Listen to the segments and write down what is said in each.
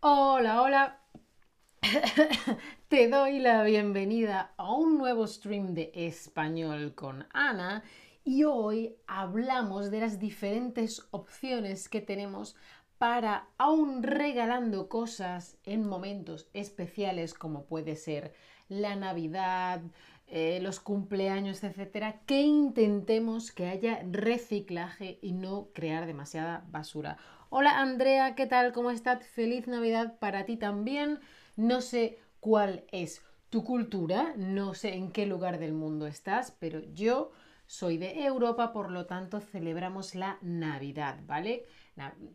Hola, hola. Te doy la bienvenida a un nuevo stream de español con Ana y hoy hablamos de las diferentes opciones que tenemos para, aún regalando cosas en momentos especiales como puede ser la Navidad, eh, los cumpleaños, etcétera, que intentemos que haya reciclaje y no crear demasiada basura. Hola Andrea, ¿qué tal? ¿Cómo estás? Feliz Navidad para ti también. No sé cuál es tu cultura, no sé en qué lugar del mundo estás, pero yo soy de Europa, por lo tanto celebramos la Navidad, ¿vale?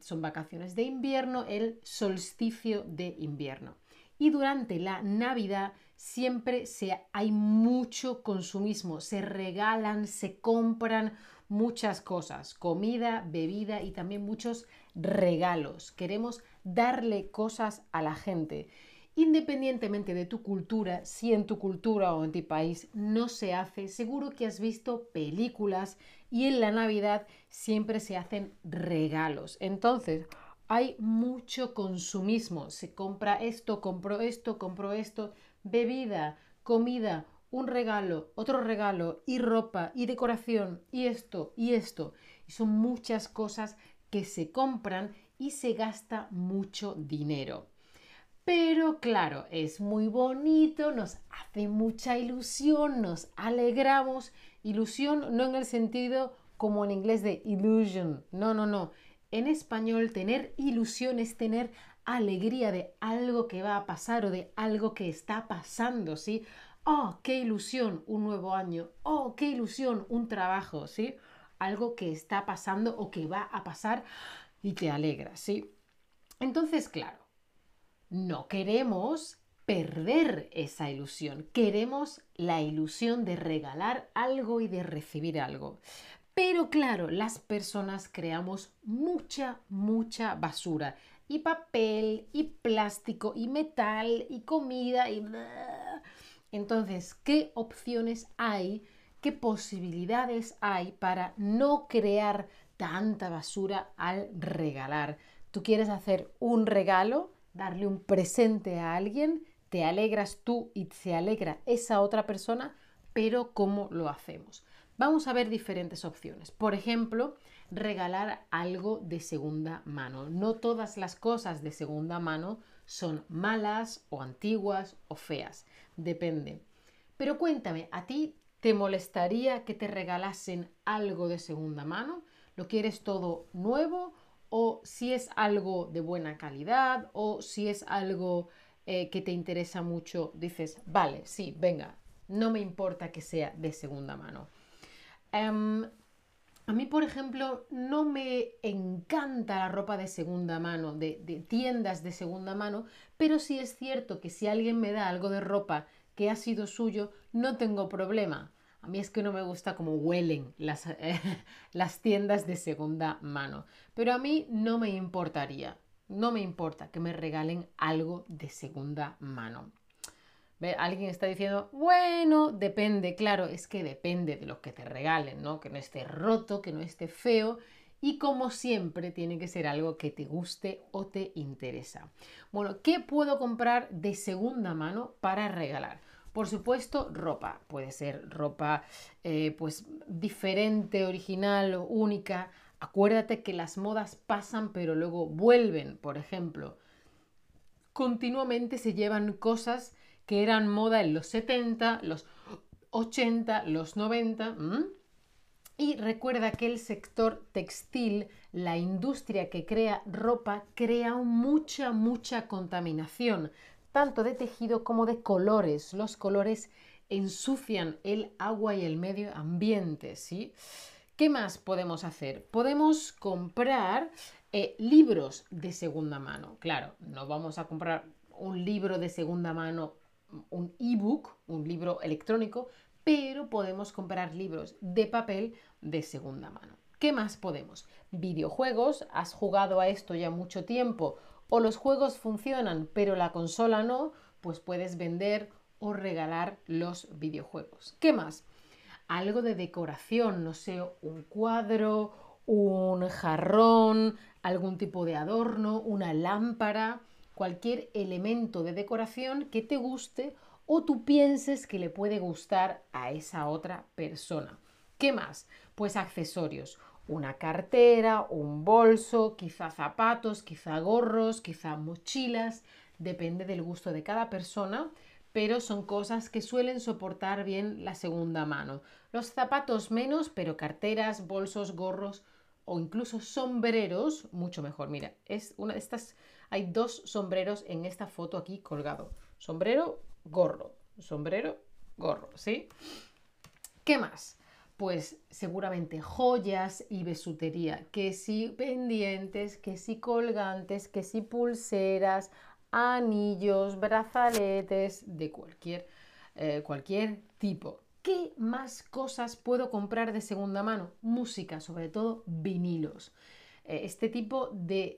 Son vacaciones de invierno, el solsticio de invierno. Y durante la Navidad siempre se, hay mucho consumismo, se regalan, se compran muchas cosas, comida, bebida y también muchos regalos. Queremos darle cosas a la gente. Independientemente de tu cultura, si en tu cultura o en tu país no se hace, seguro que has visto películas y en la Navidad siempre se hacen regalos. Entonces, hay mucho consumismo. Se compra esto, compro esto, compro esto, bebida, comida, un regalo, otro regalo, y ropa, y decoración, y esto, y esto. Y son muchas cosas que se compran y se gasta mucho dinero. Pero claro, es muy bonito, nos hace mucha ilusión, nos alegramos. Ilusión no en el sentido como en inglés de illusion, no, no, no. En español tener ilusión es tener alegría de algo que va a pasar o de algo que está pasando, ¿sí? Oh, qué ilusión, un nuevo año. Oh, qué ilusión, un trabajo, ¿sí? Algo que está pasando o que va a pasar y te alegra, ¿sí? Entonces, claro, no queremos perder esa ilusión, queremos la ilusión de regalar algo y de recibir algo. Pero claro, las personas creamos mucha, mucha basura y papel, y plástico, y metal, y comida, y... Entonces, ¿qué opciones hay? ¿Qué posibilidades hay para no crear tanta basura al regalar? Tú quieres hacer un regalo, darle un presente a alguien, te alegras tú y se alegra esa otra persona, pero ¿cómo lo hacemos? Vamos a ver diferentes opciones. Por ejemplo, regalar algo de segunda mano. No todas las cosas de segunda mano son malas o antiguas o feas. Depende. Pero cuéntame, ¿a ti te molestaría que te regalasen algo de segunda mano? ¿Lo quieres todo nuevo? ¿O si es algo de buena calidad? ¿O si es algo eh, que te interesa mucho, dices, vale, sí, venga, no me importa que sea de segunda mano? Em, a mí, por ejemplo, no me encanta la ropa de segunda mano, de, tiendas de segunda mano, pero sí es cierto que si alguien me da algo de ropa que ha sido suyo, no tengo problema. A mí es que no me gusta cómo huelen las, tiendas de segunda mano, pero a mí no me importaría, no me importa que me regalen algo de segunda mano. Alguien está diciendo, bueno, depende, claro, es que depende de lo que te regalen, ¿no? Que no esté roto, que no esté feo y como siempre tiene que ser algo que te guste o te interesa. Bueno, ¿qué puedo comprar de segunda mano para regalar? Por supuesto, ropa. Puede ser ropa eh, pues diferente, original, única. Acuérdate que las modas pasan pero luego vuelven. Por ejemplo, continuamente se llevan cosas que eran moda en los 70, los 80, los 90. Y recuerda que el sector textil, la industria que crea ropa, crea mucha, mucha contaminación, tanto de tejido como de colores. Los colores ensucian el agua y el medio ambiente, ¿sí? ¿Qué más podemos hacer? Podemos comprar eh, libros de segunda mano. Claro, no vamos a comprar un libro de segunda mano un ebook, un libro electrónico, pero podemos comprar libros de papel de segunda mano. ¿Qué más podemos? Videojuegos, has jugado a esto ya mucho tiempo o los juegos funcionan pero la consola no, pues puedes vender o regalar los videojuegos. ¿Qué más? Algo de decoración, no sé, un cuadro, un jarrón, algún tipo de adorno, una lámpara, cualquier elemento de decoración que te guste o tú pienses que le puede gustar a esa otra persona. ¿Qué más? Pues accesorios, una cartera, un bolso, quizá zapatos, quizá gorros, quizá mochilas, depende del gusto de cada persona, pero son cosas que suelen soportar bien la segunda mano. Los zapatos menos, pero carteras, bolsos, gorros o incluso sombreros, mucho mejor. Mira, es una de estas, hay dos sombreros en esta foto aquí colgado. Sombrero, gorro, sombrero, gorro, ¿sí? ¿Qué más? Pues seguramente joyas y besutería, que si pendientes, que si colgantes, que si pulseras, anillos, brazaletes, de cualquier, eh, cualquier tipo. ¿Qué más cosas puedo comprar de segunda mano? Música, sobre todo vinilos. Eh, este tipo de,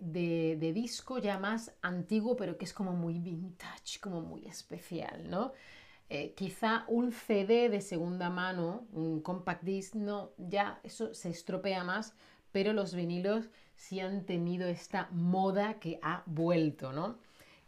disco ya más antiguo, pero que es como muy vintage, como muy especial, ¿no? Eh, quizá un CD de segunda mano, un compact disc, no, ya eso se estropea más, pero los vinilos sí han tenido esta moda que ha vuelto, ¿no?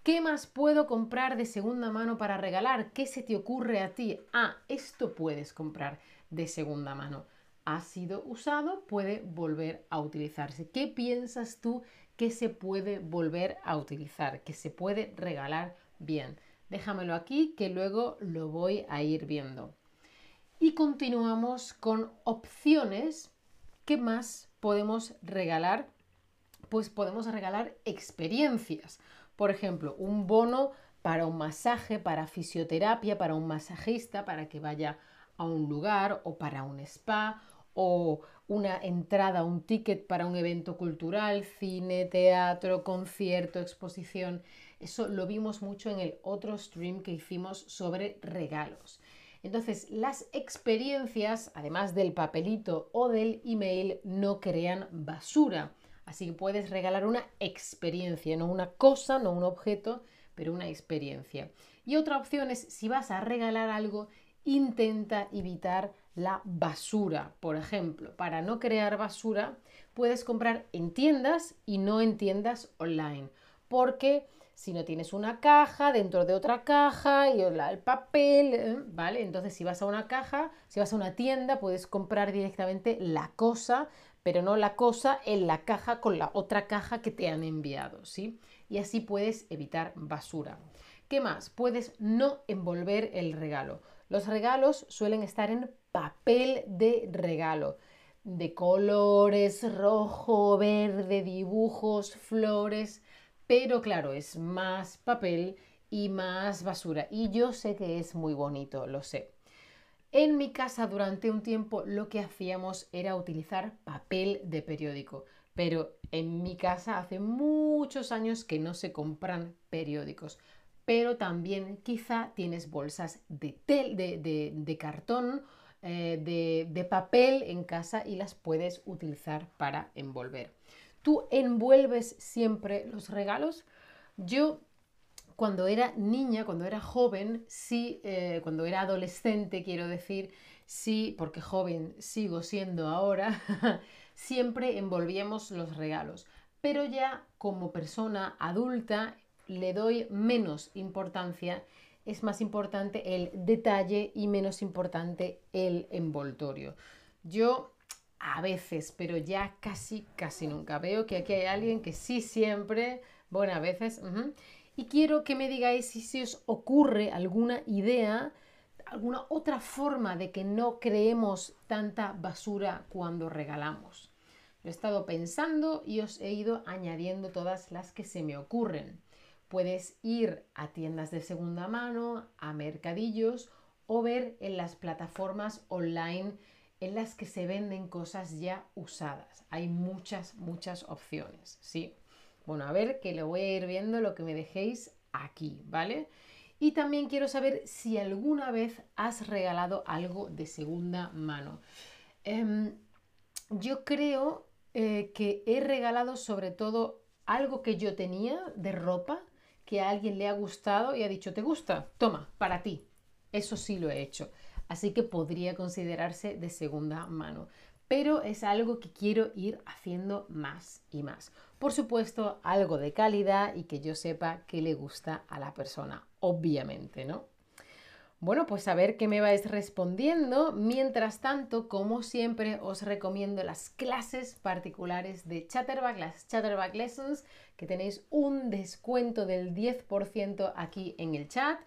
¿Qué más puedo comprar de segunda mano para regalar? ¿Qué se te ocurre a ti? Ah, esto puedes comprar de segunda mano. Ha sido usado, puede volver a utilizarse. ¿Qué piensas tú que se puede volver a utilizar? Que se puede regalar bien. Déjamelo aquí que luego lo voy a ir viendo. Y continuamos con opciones. ¿Qué más podemos regalar? Pues podemos regalar experiencias. Por ejemplo, un bono para un masaje, para fisioterapia, para un masajista, para que vaya a un lugar o para un spa o una entrada, un ticket para un evento cultural, cine, teatro, concierto, exposición. Eso lo vimos mucho en el otro stream que hicimos sobre regalos. Entonces, las experiencias, además del papelito o del email, no crean basura. Así que puedes regalar una experiencia, no una cosa, no un objeto, pero una experiencia. Y otra opción es, si vas a regalar algo, intenta evitar la basura. Por ejemplo, para no crear basura, puedes comprar en tiendas y no en tiendas online. Porque si no tienes una caja dentro de otra caja y el papel, ¿eh? ¿vale? Entonces si vas a una caja, si vas a una tienda, puedes comprar directamente la cosa pero no la cosa en la caja con la otra caja que te han enviado, ¿sí? Y así puedes evitar basura. ¿Qué más? Puedes no envolver el regalo. Los regalos suelen estar en papel de regalo, de colores rojo, verde, dibujos, flores, pero claro, es más papel y más basura. Y yo sé que es muy bonito, lo sé. En mi casa durante un tiempo lo que hacíamos era utilizar papel de periódico, pero en mi casa hace muchos años que no se compran periódicos. Pero también quizá tienes bolsas de, de, cartón, eh, de papel en casa y las puedes utilizar para envolver. ¿Tú envuelves siempre los regalos? Yo cuando era niña, cuando era joven, sí, eh, cuando era adolescente, quiero decir, sí, porque joven sigo siendo ahora, siempre envolvíamos los regalos. Pero ya como persona adulta le doy menos importancia, es más importante el detalle y menos importante el envoltorio. Yo a veces, pero ya casi, casi nunca veo que aquí hay alguien que sí siempre, bueno, a veces, y quiero que me digáis si se os ocurre alguna idea, alguna otra forma de que no creemos tanta basura cuando regalamos. Lo he estado pensando y os he ido añadiendo todas las que se me ocurren. Puedes ir a tiendas de segunda mano, a mercadillos o ver en las plataformas online en las que se venden cosas ya usadas. Hay muchas, muchas opciones, ¿sí? Bueno, a ver que lo voy a ir viendo lo que me dejéis aquí, ¿vale? Y también quiero saber si alguna vez has regalado algo de segunda mano. Em, yo creo eh, que he regalado sobre todo algo que yo tenía de ropa que a alguien le ha gustado y ha dicho, ¿te gusta? Toma, para ti. Eso sí lo he hecho. Así que podría considerarse de segunda mano. Pero es algo que quiero ir haciendo más y más. Por supuesto, algo de calidad y que yo sepa que le gusta a la persona, obviamente, ¿no? Bueno, pues a ver qué me vais respondiendo. Mientras tanto, como siempre, os recomiendo las clases particulares de Chatterback, las Chatterback Lessons, que tenéis un descuento del 10% aquí en el chat.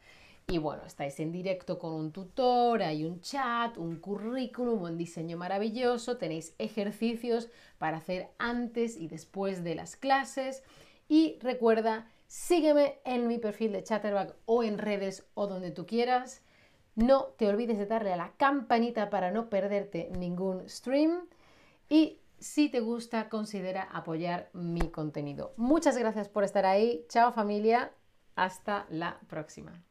Y bueno, estáis en directo con un tutor, hay un chat, un currículum, un diseño maravilloso, tenéis ejercicios para hacer antes y después de las clases. Y recuerda, sígueme en mi perfil de Chatterback o en redes o donde tú quieras. No te olvides de darle a la campanita para no perderte ningún stream. Y si te gusta, considera apoyar mi contenido. Muchas gracias por estar ahí. Chao familia. Hasta la próxima.